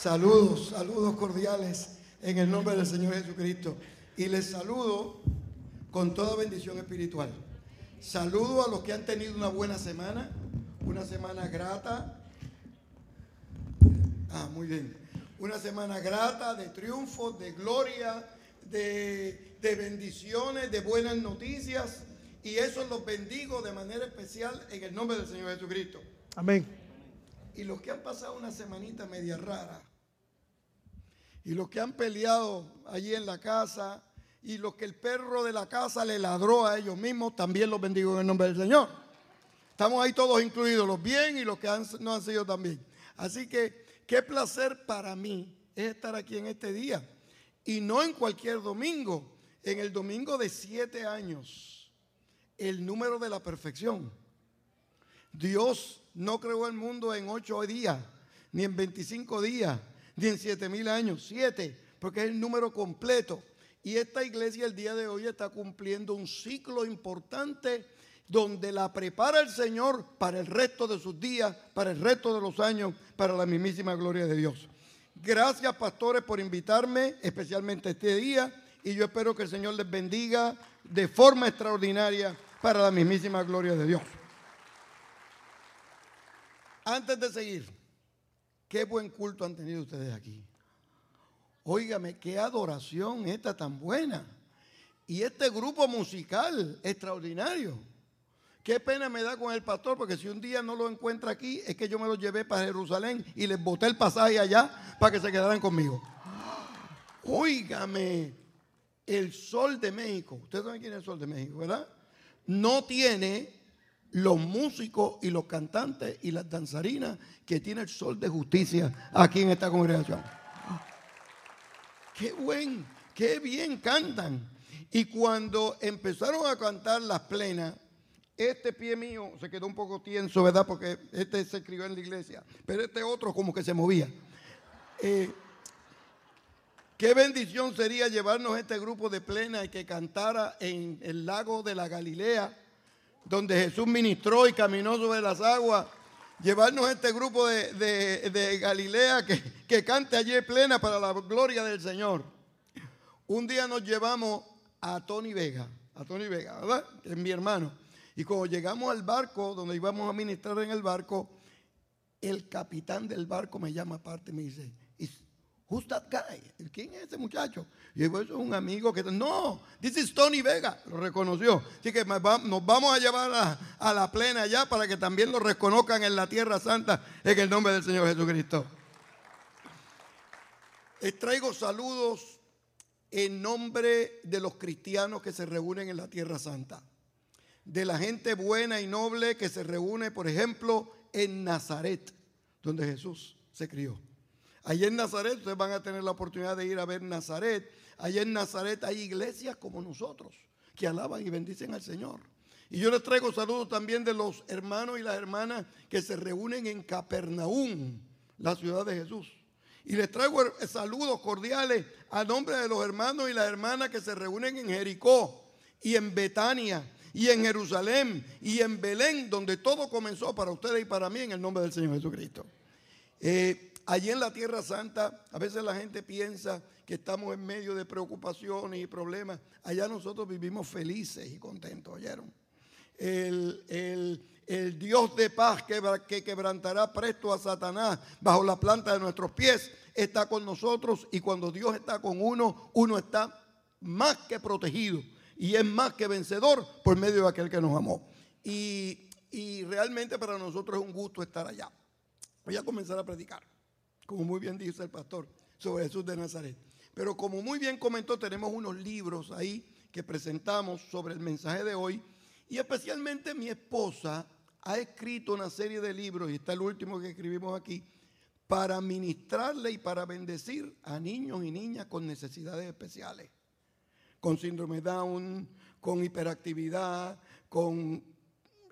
Saludos, saludos cordiales en el nombre del Señor Jesucristo. Y les saludo con toda bendición espiritual. Saludo a los que han tenido una buena semana, una semana grata. Ah, muy bien. Una semana grata de triunfo, de gloria, de, de bendiciones, de buenas noticias. Y eso los bendigo de manera especial en el nombre del Señor Jesucristo. Amén. Y los que han pasado una semanita media rara, y los que han peleado allí en la casa, y los que el perro de la casa le ladró a ellos mismos, también los bendigo en el nombre del Señor. Estamos ahí todos incluidos, los bien y los que no han sido también. Así que qué placer para mí es estar aquí en este día. Y no en cualquier domingo, en el domingo de siete años, el número de la perfección. Dios no creó el mundo en ocho días, ni en 25 días, ni en siete mil años, siete, porque es el número completo. Y esta iglesia el día de hoy está cumpliendo un ciclo importante donde la prepara el Señor para el resto de sus días, para el resto de los años, para la mismísima gloria de Dios. Gracias, pastores, por invitarme, especialmente este día, y yo espero que el Señor les bendiga de forma extraordinaria para la mismísima gloria de Dios. Antes de seguir, qué buen culto han tenido ustedes aquí. Óigame, qué adoración esta tan buena. Y este grupo musical extraordinario. Qué pena me da con el pastor, porque si un día no lo encuentra aquí, es que yo me lo llevé para Jerusalén y les boté el pasaje allá para que se quedaran conmigo. Óigame, el sol de México, ustedes saben quién es el sol de México, ¿verdad? No tiene los músicos y los cantantes y las danzarinas que tiene el sol de justicia aquí en esta congregación. Qué buen, qué bien cantan. Y cuando empezaron a cantar las plenas, este pie mío se quedó un poco tienso, ¿verdad? Porque este se escribió en la iglesia, pero este otro como que se movía. Eh, qué bendición sería llevarnos este grupo de plena y que cantara en el lago de la Galilea donde Jesús ministró y caminó sobre las aguas, llevarnos este grupo de, Galilea que, que, cante allí plena para la gloria del Señor. Un día nos llevamos a Tony Vega, a Tony Vega, ¿verdad? Es mi hermano. Y cuando llegamos al barco, donde íbamos a ministrar en el barco, el capitán del barco me llama aparte y me dice, Who's that guy? ¿Quién es ese muchacho? Y yo, es un amigo que... No, this is Tony Vega. Lo reconoció. Así que nos vamos a llevar a, la plena allá para que también lo reconozcan en la Tierra Santa en el nombre del Señor Jesucristo. Les traigo saludos en nombre de los cristianos que se reúnen en la Tierra Santa. De la gente buena y noble que se reúne, por ejemplo, en Nazaret, donde Jesús se crió. Allí en Nazaret ustedes van a tener la oportunidad de ir a ver Nazaret. Allí en Nazaret hay iglesias como nosotros que alaban y bendicen al Señor. Y yo les traigo saludos también de los hermanos y las hermanas que se reúnen en Capernaum, la ciudad de Jesús. Y les traigo saludos cordiales a nombre de los hermanos y las hermanas que se reúnen en Jericó y en Betania y en Jerusalén y en Belén, donde todo comenzó para ustedes y para mí en el nombre del Señor Jesucristo. Eh, Allí en la Tierra Santa, a veces la gente piensa que estamos en medio de preocupaciones y problemas. Allá nosotros vivimos felices y contentos, ¿oyeron? El, Dios de paz que, que quebrantará presto a Satanás bajo la planta de nuestros pies está con nosotros y cuando Dios está con uno, uno está más que protegido y es más que vencedor por medio de aquel que nos amó. Y, y realmente para nosotros es un gusto estar allá. Voy a comenzar a predicar como muy bien dice el pastor, sobre Jesús de Nazaret. Pero como muy bien comentó, tenemos unos libros ahí que presentamos sobre el mensaje de hoy. Y especialmente mi esposa ha escrito una serie de libros, y está el último que escribimos aquí, para ministrarle y para bendecir a niños y niñas con necesidades especiales, con síndrome Down, con hiperactividad, con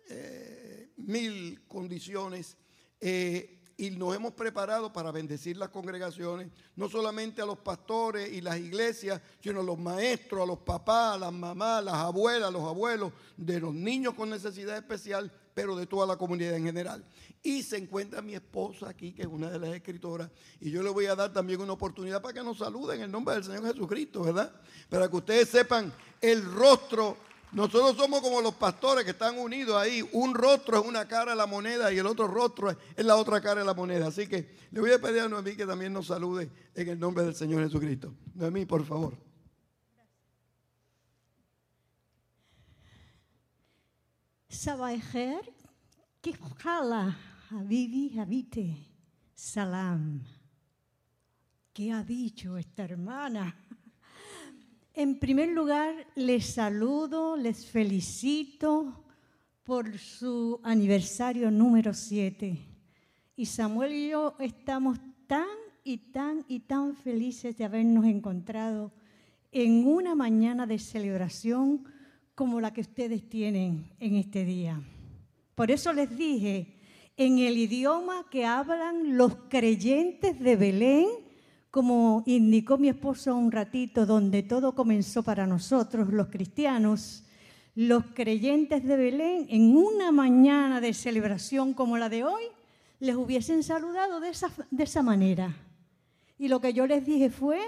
eh, mil condiciones. Eh, y nos hemos preparado para bendecir las congregaciones, no solamente a los pastores y las iglesias, sino a los maestros, a los papás, a las mamás, a las abuelas, a los abuelos de los niños con necesidad especial, pero de toda la comunidad en general. Y se encuentra mi esposa aquí, que es una de las escritoras, y yo le voy a dar también una oportunidad para que nos saluden en el nombre del Señor Jesucristo, ¿verdad? Para que ustedes sepan el rostro. Nosotros somos como los pastores que están unidos ahí. Un rostro es una cara de la moneda y el otro rostro es la otra cara de la moneda. Así que le voy a pedir a Noemí que también nos salude en el nombre del Señor Jesucristo. Noemí, por favor. Sabaher, Kifhala, Habibi, Habite, Salam. ¿Qué ha dicho esta hermana? En primer lugar, les saludo, les felicito por su aniversario número 7. Y Samuel y yo estamos tan y tan y tan felices de habernos encontrado en una mañana de celebración como la que ustedes tienen en este día. Por eso les dije, en el idioma que hablan los creyentes de Belén, como indicó mi esposo un ratito, donde todo comenzó para nosotros, los cristianos, los creyentes de Belén, en una mañana de celebración como la de hoy, les hubiesen saludado de esa, de esa manera. Y lo que yo les dije fue,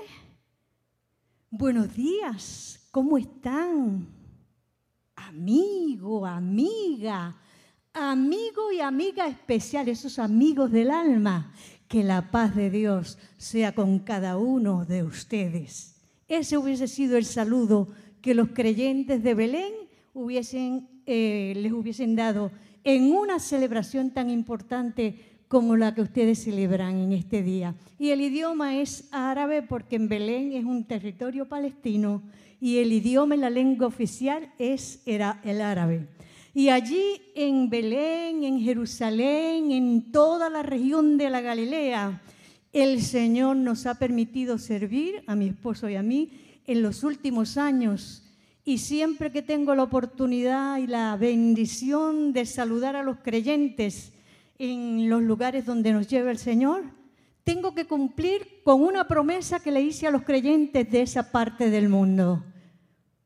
buenos días, ¿cómo están? Amigo, amiga, amigo y amiga especial, esos amigos del alma que la paz de Dios sea con cada uno de ustedes. Ese hubiese sido el saludo que los creyentes de Belén hubiesen, eh, les hubiesen dado en una celebración tan importante como la que ustedes celebran en este día. Y el idioma es árabe porque en Belén es un territorio palestino y el idioma en la lengua oficial es el árabe. Y allí en Belén, en Jerusalén, en toda la región de la Galilea, el Señor nos ha permitido servir a mi esposo y a mí en los últimos años. Y siempre que tengo la oportunidad y la bendición de saludar a los creyentes en los lugares donde nos lleva el Señor, tengo que cumplir con una promesa que le hice a los creyentes de esa parte del mundo.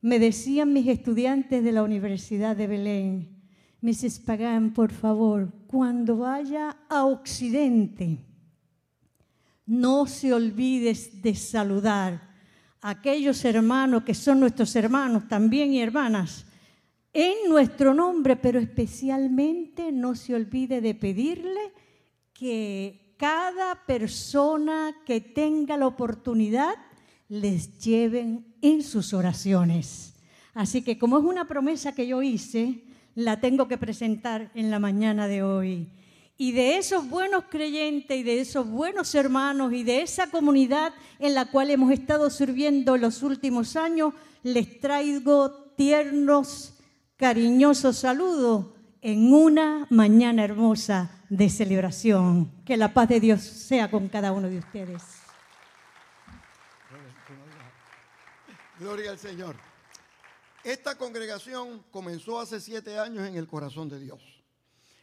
Me decían mis estudiantes de la Universidad de Belén, Mrs. Pagán, por favor, cuando vaya a Occidente, no se olvides de saludar a aquellos hermanos que son nuestros hermanos también y hermanas en nuestro nombre, pero especialmente no se olvide de pedirle que cada persona que tenga la oportunidad les lleven en sus oraciones. Así que como es una promesa que yo hice, la tengo que presentar en la mañana de hoy. Y de esos buenos creyentes y de esos buenos hermanos y de esa comunidad en la cual hemos estado sirviendo los últimos años, les traigo tiernos, cariñosos saludos en una mañana hermosa de celebración. Que la paz de Dios sea con cada uno de ustedes. Gloria al Señor. Esta congregación comenzó hace siete años en el corazón de Dios.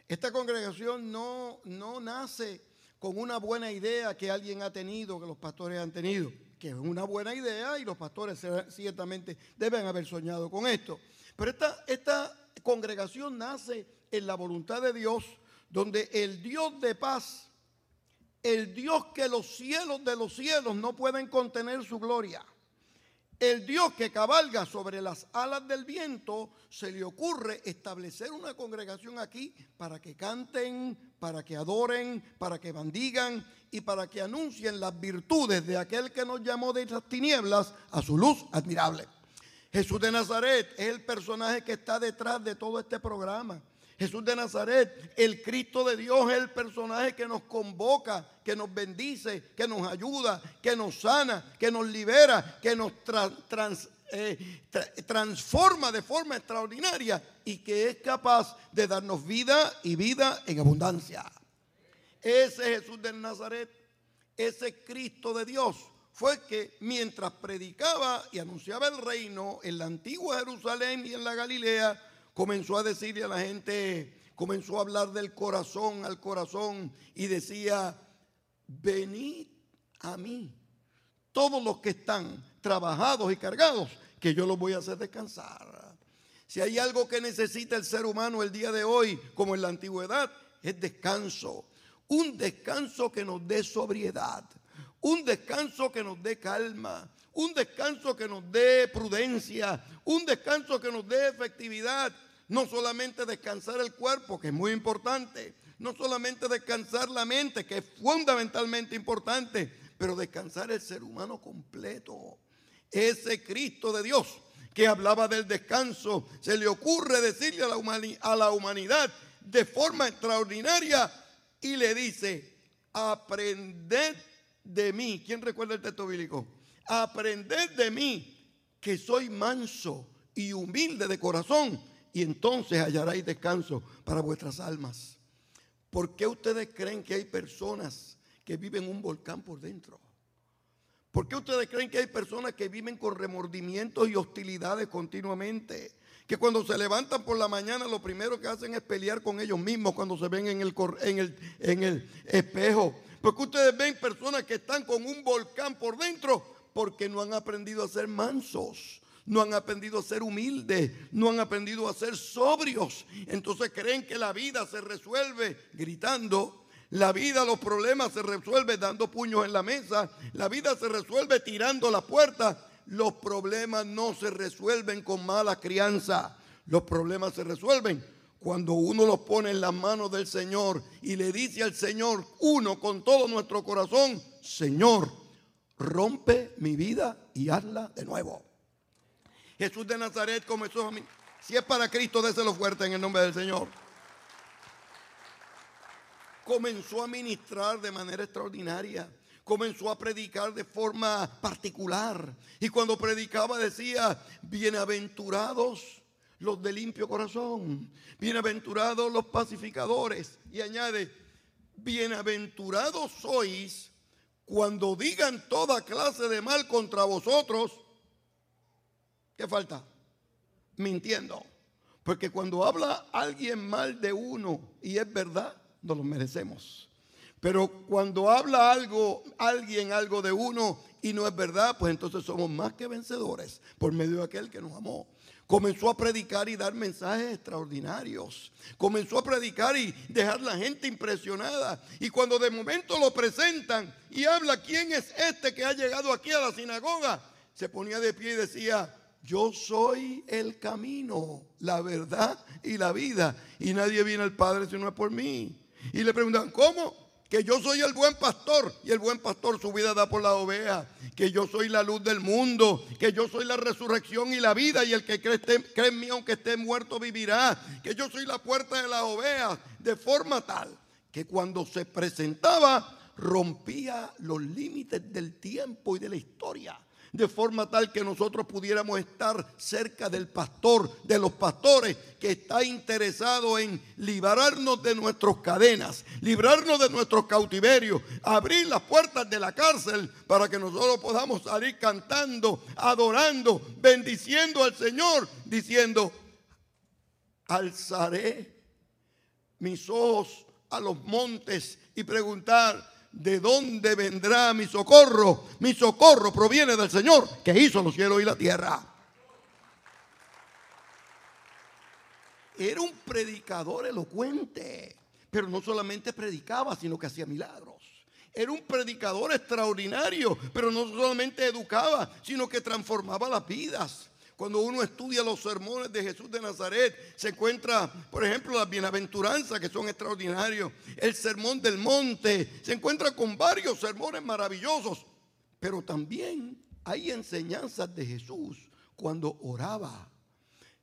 Esta congregación no, no nace con una buena idea que alguien ha tenido, que los pastores han tenido, que es una buena idea y los pastores ciertamente deben haber soñado con esto. Pero esta, esta congregación nace en la voluntad de Dios, donde el Dios de paz, el Dios que los cielos de los cielos no pueden contener su gloria, el Dios que cabalga sobre las alas del viento, se le ocurre establecer una congregación aquí para que canten, para que adoren, para que bendigan y para que anuncien las virtudes de aquel que nos llamó de las tinieblas a su luz admirable. Jesús de Nazaret es el personaje que está detrás de todo este programa. Jesús de Nazaret, el Cristo de Dios, es el personaje que nos convoca, que nos bendice, que nos ayuda, que nos sana, que nos libera, que nos eh, transforma de forma extraordinaria y que es capaz de darnos vida y vida en abundancia. Ese Jesús de Nazaret, ese Cristo de Dios, fue que mientras predicaba y anunciaba el reino en la antigua Jerusalén y en la Galilea, comenzó a decirle a la gente, comenzó a hablar del corazón al corazón y decía, venid a mí, todos los que están trabajados y cargados, que yo los voy a hacer descansar. Si hay algo que necesita el ser humano el día de hoy, como en la antigüedad, es descanso. Un descanso que nos dé sobriedad. Un descanso que nos dé calma. Un descanso que nos dé prudencia. Un descanso que nos dé efectividad. No solamente descansar el cuerpo, que es muy importante. No solamente descansar la mente, que es fundamentalmente importante. Pero descansar el ser humano completo. Ese Cristo de Dios que hablaba del descanso, se le ocurre decirle a la, a la humanidad de forma extraordinaria y le dice, aprended de mí. ¿Quién recuerda el texto bíblico? Aprended de mí que soy manso y humilde de corazón y entonces hallaréis descanso para vuestras almas. ¿Por qué ustedes creen que hay personas que viven un volcán por dentro? ¿Por qué ustedes creen que hay personas que viven con remordimientos y hostilidades continuamente? Que cuando se levantan por la mañana lo primero que hacen es pelear con ellos mismos cuando se ven en el, en el, en el espejo. Porque ustedes ven personas que están con un volcán por dentro porque no han aprendido a ser mansos no han aprendido a ser humildes, no han aprendido a ser sobrios. Entonces creen que la vida se resuelve gritando, la vida, los problemas se resuelven dando puños en la mesa. La vida se resuelve tirando la puerta. Los problemas no se resuelven con mala crianza. Los problemas se resuelven cuando uno los pone en las manos del Señor y le dice al Señor, uno con todo nuestro corazón, Señor, rompe mi vida y hazla de nuevo. Jesús de Nazaret comenzó a mí. Si es para Cristo, déselo fuerte en el nombre del Señor comenzó a ministrar de manera extraordinaria. Comenzó a predicar de forma particular. Y cuando predicaba decía, bienaventurados los de limpio corazón, bienaventurados los pacificadores. Y añade, bienaventurados sois cuando digan toda clase de mal contra vosotros. ¿Qué falta? Mintiendo. Porque cuando habla alguien mal de uno y es verdad, no lo merecemos. Pero cuando habla algo, alguien algo de uno y no es verdad, pues entonces somos más que vencedores por medio de aquel que nos amó. Comenzó a predicar y dar mensajes extraordinarios. Comenzó a predicar y dejar la gente impresionada. Y cuando de momento lo presentan y habla quién es este que ha llegado aquí a la sinagoga, se ponía de pie y decía, yo soy el camino, la verdad y la vida. Y nadie viene al Padre si no es por mí. Y le preguntan, ¿cómo? Que yo soy el buen pastor y el buen pastor su vida da por la oveja. Que yo soy la luz del mundo. Que yo soy la resurrección y la vida. Y el que cree, cree en mí aunque esté muerto vivirá. Que yo soy la puerta de las ovejas. De forma tal que cuando se presentaba rompía los límites del tiempo y de la historia de forma tal que nosotros pudiéramos estar cerca del pastor, de los pastores, que está interesado en librarnos de nuestras cadenas, librarnos de nuestros cautiverios, abrir las puertas de la cárcel para que nosotros podamos salir cantando, adorando, bendiciendo al Señor, diciendo, alzaré mis ojos a los montes y preguntar, ¿de dónde vendrá mi socorro? Mi socorro proviene del Señor que hizo los cielos y la tierra. Era un predicador elocuente, pero no solamente predicaba, sino que hacía milagros. Era un predicador extraordinario, pero no solamente educaba, sino que transformaba las vidas. Cuando uno estudia los sermones de Jesús de Nazaret, se encuentra, por ejemplo, las bienaventuranzas que son extraordinarios, el sermón del monte, se encuentra con varios sermones maravillosos, pero también hay enseñanzas de Jesús cuando oraba.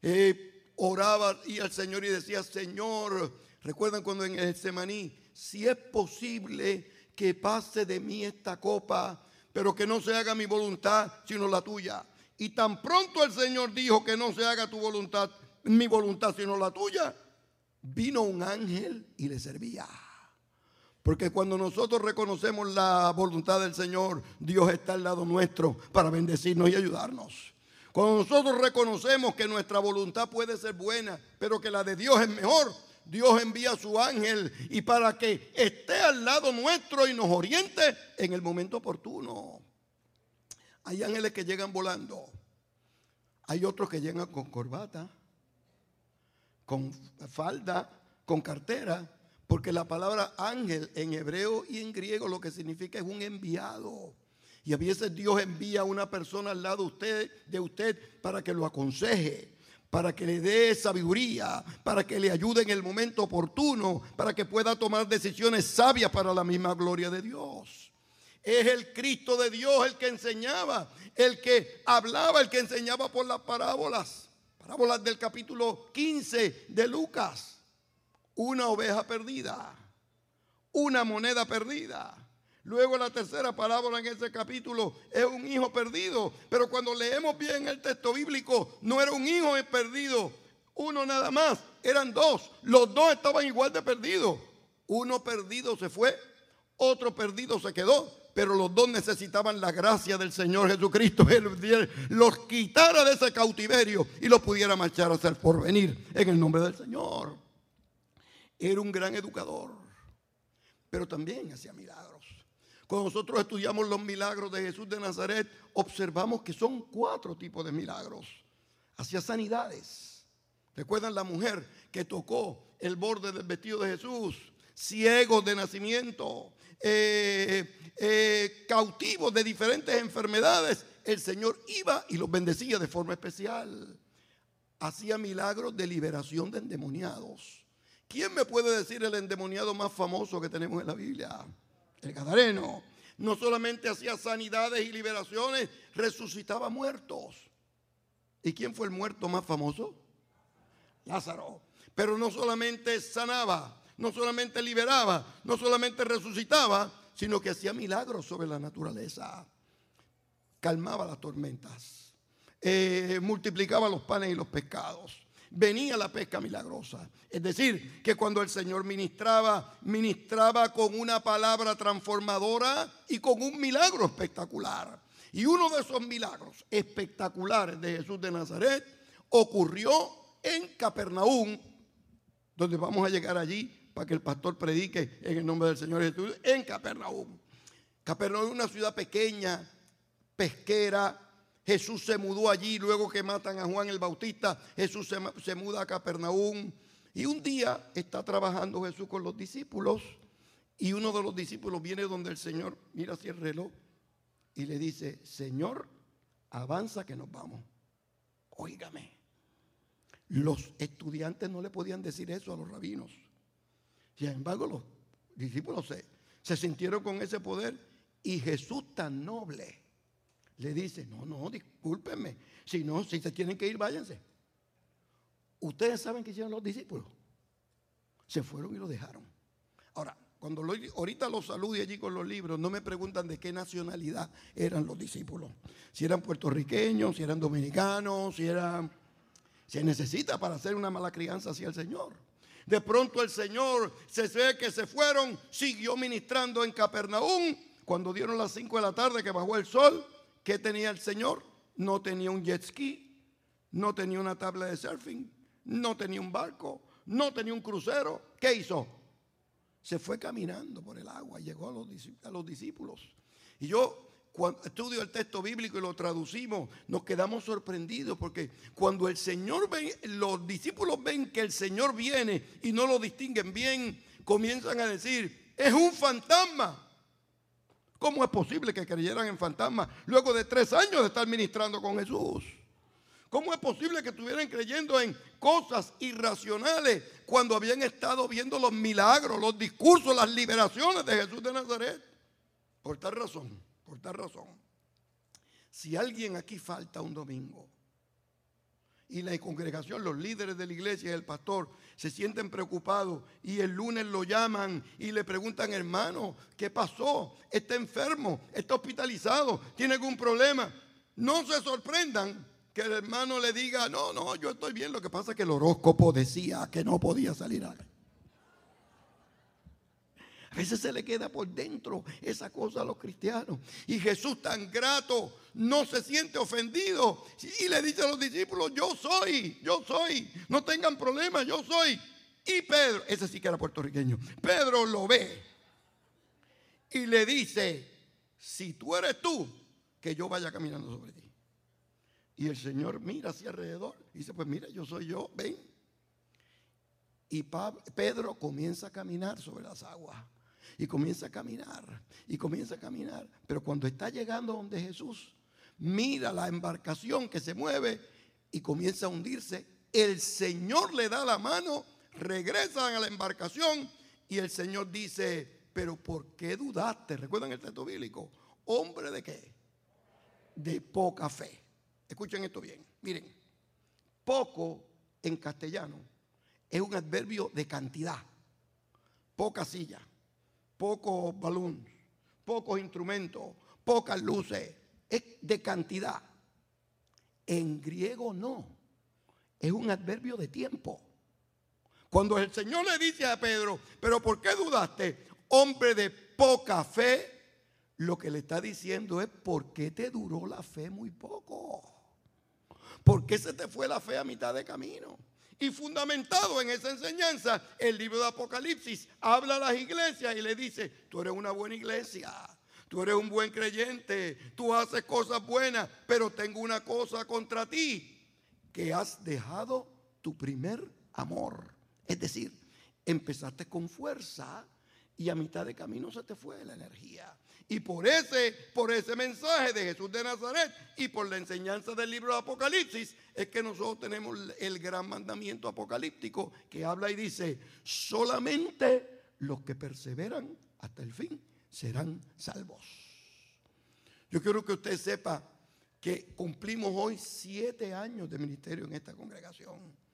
Eh, oraba y al Señor y decía, Señor, recuerdan cuando en el Semaní, si es posible que pase de mí esta copa, pero que no se haga mi voluntad, sino la tuya. Y tan pronto el Señor dijo que no se haga tu voluntad, mi voluntad, sino la tuya, vino un ángel y le servía. Porque cuando nosotros reconocemos la voluntad del Señor, Dios está al lado nuestro para bendecirnos y ayudarnos. Cuando nosotros reconocemos que nuestra voluntad puede ser buena, pero que la de Dios es mejor, Dios envía a su ángel y para que esté al lado nuestro y nos oriente en el momento oportuno. Hay ángeles que llegan volando. Hay otros que llegan con corbata. con falda, con cartera, porque la palabra ángel en hebreo y en griego lo que significa es un enviado. Y a veces Dios envía a una persona al lado de usted, de usted para que lo aconseje, para que le dé sabiduría, para que le ayude en el momento oportuno, para que pueda tomar decisiones sabias para la misma gloria de Dios. Es el Cristo de Dios el que enseñaba, el que hablaba, el que enseñaba por las parábolas. Parábolas del capítulo 15 de Lucas. Una oveja perdida, una moneda perdida Luego la tercera parábola en ese capítulo es un hijo perdido. Pero cuando leemos bien el texto bíblico, no era un hijo perdido, uno nada más, eran dos. Los dos estaban igual de perdidos. Uno perdido se fue, otro perdido se quedó, pero los dos necesitaban la gracia del Señor Jesucristo. Él los quitara de ese cautiverio y los pudiera marchar a ser porvenir en el nombre del Señor. Era un gran educador, pero también hacía milagros. Cuando nosotros estudiamos los milagros de Jesús de Nazaret, observamos que son cuatro tipos de milagros. Hacía sanidades. ¿Recuerdan la mujer que tocó el borde del vestido de Jesús? Ciegos de nacimiento, eh, eh, cautivos de diferentes enfermedades. El Señor iba y los bendecía de forma especial. Hacía milagros de liberación de endemoniados. ¿Quién me puede decir el endemoniado más famoso que tenemos en la Biblia? el Gadareno, no solamente hacía sanidades y liberaciones, resucitaba muertos. ¿Y quién fue el muerto más famoso? Lázaro. Pero no solamente sanaba, no solamente liberaba, no solamente resucitaba, sino que hacía milagros sobre la naturaleza. Calmaba las tormentas, eh, multiplicaba los panes y los pescados venía la pesca milagrosa. Es decir, que cuando el Señor ministraba, ministraba con una palabra transformadora y con un milagro espectacular. Y uno de esos milagros espectaculares de Jesús de Nazaret ocurrió en Capernaum, donde vamos a llegar allí para que el pastor predique en el nombre del Señor Jesús, en Capernaum. Capernaum es una ciudad pequeña, pesquera, Jesús se mudó allí luego que matan a Juan el Bautista. Jesús se, muda a Capernaum. Y un día está trabajando Jesús con los discípulos. Y uno de los discípulos viene donde el Señor mira hacia el reloj y le dice, Señor, avanza que nos vamos. Óigame. Los estudiantes no le podían decir eso a los rabinos. Sin embargo, los discípulos se, sintieron con ese poder y Jesús tan noble le dice, no, no, discúlpenme. Si no, si se tienen que ir, váyanse. Ustedes saben qué hicieron los discípulos. Se fueron y lo dejaron. Ahora, cuando ahorita los salude allí con los libros, no me preguntan de qué nacionalidad eran los discípulos. Si eran puertorriqueños, si eran dominicanos, si eran... Se necesita para hacer una mala crianza hacia el Señor. De pronto el Señor se ve que se fueron, siguió ministrando en Capernaum. Cuando dieron las 5 de la tarde que bajó el sol, ¿Qué tenía el Señor? No tenía un jet ski, no tenía una tabla de surfing, no tenía un barco, no tenía un crucero. ¿Qué hizo? Se fue caminando por el agua, llegó a los, a los discípulos. Y yo cuando estudio el texto bíblico y lo traducimos, nos quedamos sorprendidos porque cuando el Señor ve, los discípulos ven que el Señor viene y no lo distinguen bien, comienzan a decir, es un fantasma. ¿Cómo es posible que creyeran en fantasmas luego de tres años de estar ministrando con Jesús? ¿Cómo es posible que estuvieran creyendo en cosas irracionales cuando habían estado viendo los milagros, los discursos, las liberaciones de Jesús de Nazaret? Por tal razón, por tal razón. Si alguien aquí falta un domingo y la congregación, los líderes de la iglesia y el pastor se sienten preocupados y el lunes lo llaman y le preguntan, hermano, ¿qué pasó? ¿Está enfermo? ¿Está hospitalizado? ¿Tiene algún problema? No se sorprendan que el hermano le diga, no, no, yo estoy bien, lo que pasa es que el horóscopo decía que no podía salir a a veces se le queda por dentro esa cosa a los cristianos. Y Jesús tan grato no se siente ofendido. Y le dice a los discípulos, yo soy, yo soy. No tengan problema, yo soy. Y Pedro, ese sí que era puertorriqueño, Pedro lo ve. Y le dice, si tú eres tú, que yo vaya caminando sobre ti. Y el Señor mira hacia alrededor y dice, pues mira, yo soy yo, ven. Y Pedro comienza a caminar sobre las aguas. Y comienza a caminar. Y comienza a caminar. Pero cuando está llegando donde Jesús, mira la embarcación que se mueve y comienza a hundirse. El Señor le da la mano, regresan a la embarcación y el Señor dice, pero ¿por qué dudaste? ¿Recuerdan el texto bíblico? Hombre de qué? De poca fe. Escuchen esto bien. Miren, poco en castellano es un adverbio de cantidad. Poca silla, pocos balones, pocos instrumentos, pocas luces. Es de cantidad. En griego no. Es un adverbio de tiempo. Cuando el Señor le dice a Pedro, pero ¿por qué dudaste? Hombre de poca fe, lo que le está diciendo es, ¿por qué te duró la fe muy poco? ¿Por qué se te fue la fe a mitad de camino? Y fundamentado en esa enseñanza, el libro de Apocalipsis habla a las iglesias y le dice, tú eres una buena iglesia, tú eres un buen creyente, tú haces cosas buenas, pero tengo una cosa contra ti, que has dejado tu primer amor. Es decir, empezaste con fuerza y a mitad de camino se te fue la energía. Y por ese, por ese mensaje de Jesús de Nazaret y por la enseñanza del libro de Apocalipsis, es que nosotros tenemos el gran mandamiento apocalíptico que habla y dice, solamente los que perseveran hasta el fin serán salvos. Yo quiero que usted sepa que cumplimos hoy siete años de ministerio en esta congregación.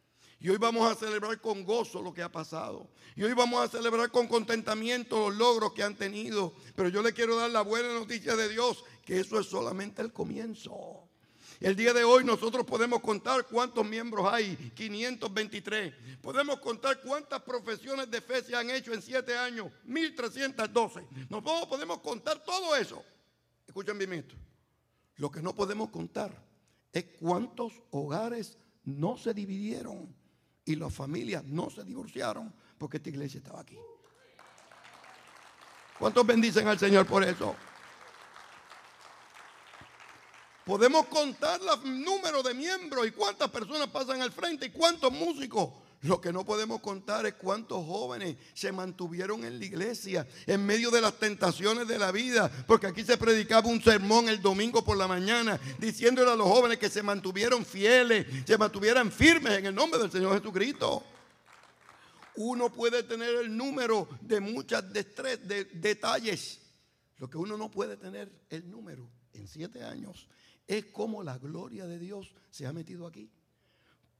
Y hoy vamos a celebrar con gozo lo que ha pasado. Y hoy vamos a celebrar con contentamiento los logros que han tenido. Pero yo le quiero dar la buena noticia de Dios, que eso es solamente el comienzo. El día de hoy nosotros podemos contar cuántos miembros hay, 523. Podemos contar cuántas profesiones de fe se han hecho en siete años, 1312. Nosotros podemos contar todo eso. Escuchen bien esto. Lo que no podemos contar es cuántos hogares no se dividieron y las familias no se divorciaron porque esta iglesia estaba aquí. ¿Cuántos bendicen al Señor por eso? Podemos contar el número de miembros y cuántas personas pasan al frente y cuántos músicos lo que no podemos contar es cuántos jóvenes se mantuvieron en la iglesia en medio de las tentaciones de la vida. Porque aquí se predicaba un sermón el domingo por la mañana diciéndole a los jóvenes que se mantuvieron fieles, se mantuvieran firmes en el nombre del Señor Jesucristo. Uno puede tener el número de muchas de detalles. Lo que uno no puede tener el número en siete años es como la gloria de Dios se ha metido aquí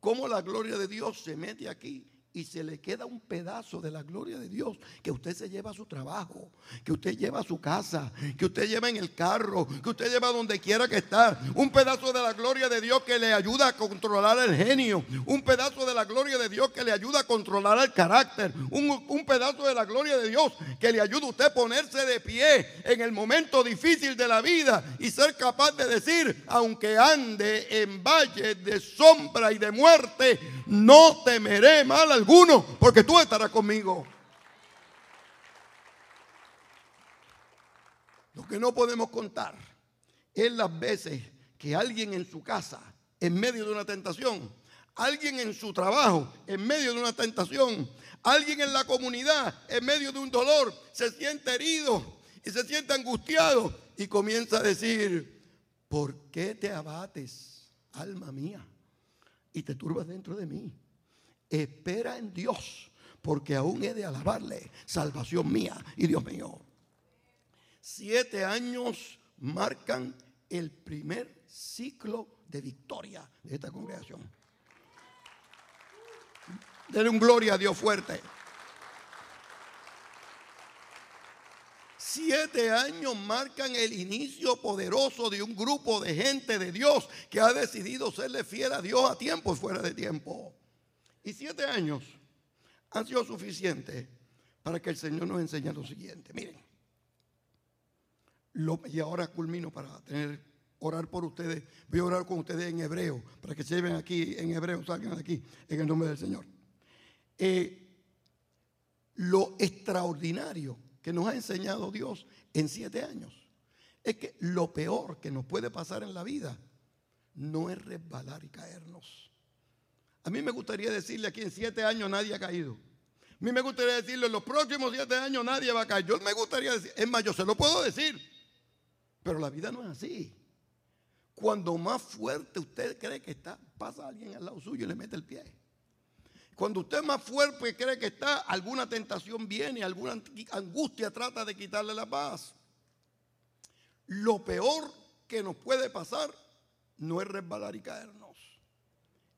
cómo la gloria de Dios se mete aquí y se le queda un pedazo de la gloria de Dios que usted se lleva a su trabajo, que usted lleva a su casa, que usted lleva en el carro, que usted lleva donde quiera que estar. Un pedazo de la gloria de Dios que le ayuda a controlar el genio. Un pedazo de la gloria de Dios que le ayuda a controlar el carácter. Un, un pedazo de la gloria de Dios que le ayuda a usted a ponerse de pie en el momento difícil de la vida y ser capaz de decir, aunque ande en valle de sombra y de muerte, no temeré mal al alguno, porque tú estarás conmigo. Lo que no podemos contar es las veces que alguien en su casa, en medio de una tentación, alguien en su trabajo, en medio de una tentación, alguien en la comunidad, en medio de un dolor, se siente herido y se siente angustiado y comienza a decir, ¿por qué te abates, alma mía? Y te turbas dentro de mí espera en Dios, porque aún he de alabarle, salvación mía y Dios mío. Siete años marcan el primer ciclo de victoria de esta congregación. Denle un gloria a Dios fuerte. Siete años marcan el inicio poderoso de un grupo de gente de Dios que ha decidido serle fiel a Dios a tiempo y fuera de tiempo. Y siete años han sido suficientes para que el Señor nos enseñe lo siguiente. Miren, y ahora culmino para tener, orar por ustedes. Voy a orar con ustedes en hebreo, para que se lleven aquí en hebreo, salgan de aquí, en el nombre del Señor. Eh, lo extraordinario que nos ha enseñado Dios en siete años es que lo peor que nos puede pasar en la vida no es resbalar y caernos A mí me gustaría decirle aquí en siete años nadie ha caído. A mí me gustaría decirle en los próximos siete años nadie va a caer. Yo me gustaría decir, es más, yo se lo puedo decir. Pero la vida no es así. Cuando más fuerte usted cree que está, pasa alguien al lado suyo y le mete el pie. Cuando usted más fuerte cree que está, alguna tentación viene, alguna angustia trata de quitarle la paz. Lo peor que nos puede pasar no es resbalar y caernos,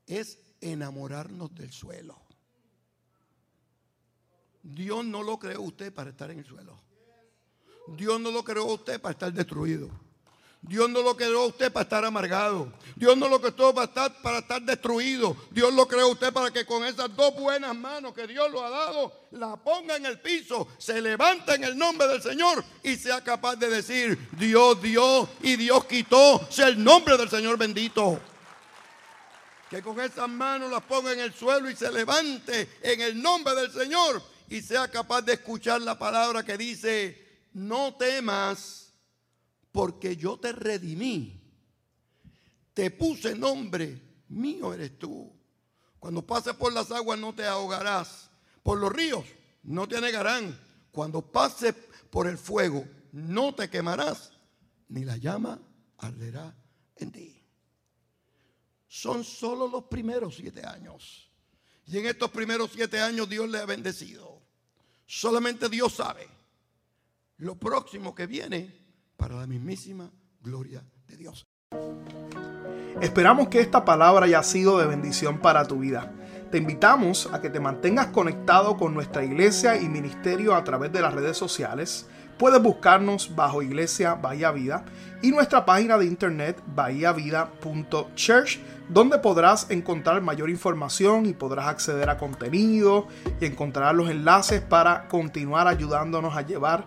es enamorarnos del suelo. Dios no lo creó usted para estar en el suelo. Dios no lo creó usted para estar destruido. Dios no lo creó usted para estar amargado. Dios no lo creó para estar, para estar destruido. Dios lo creó usted para que con esas dos buenas manos que Dios lo ha dado, la ponga en el piso, se levanta en el nombre del Señor y sea capaz de decir, Dios dio y Dios quitó. Sea el nombre del Señor bendito. Que con esas manos las ponga en el suelo y se levante en el nombre del Señor y sea capaz de escuchar la palabra que dice, no temas porque yo te redimí. Te puse nombre, mío eres tú. Cuando pases por las aguas no te ahogarás. Por los ríos no te anegarán. Cuando pases por el fuego no te quemarás, ni la llama arderá en ti. Son solo los primeros siete años. Y en estos primeros siete años Dios le ha bendecido. Solamente Dios sabe lo próximo que viene para la mismísima gloria de Dios. Esperamos que esta palabra haya sido de bendición para tu vida. Te invitamos a que te mantengas conectado con nuestra iglesia y ministerio a través de las redes sociales. Puedes buscarnos bajo Iglesia Bahía Vida y nuestra página de internet bahiavida.church, donde podrás encontrar mayor información y podrás acceder a contenido y encontrar los enlaces para continuar ayudándonos a llevar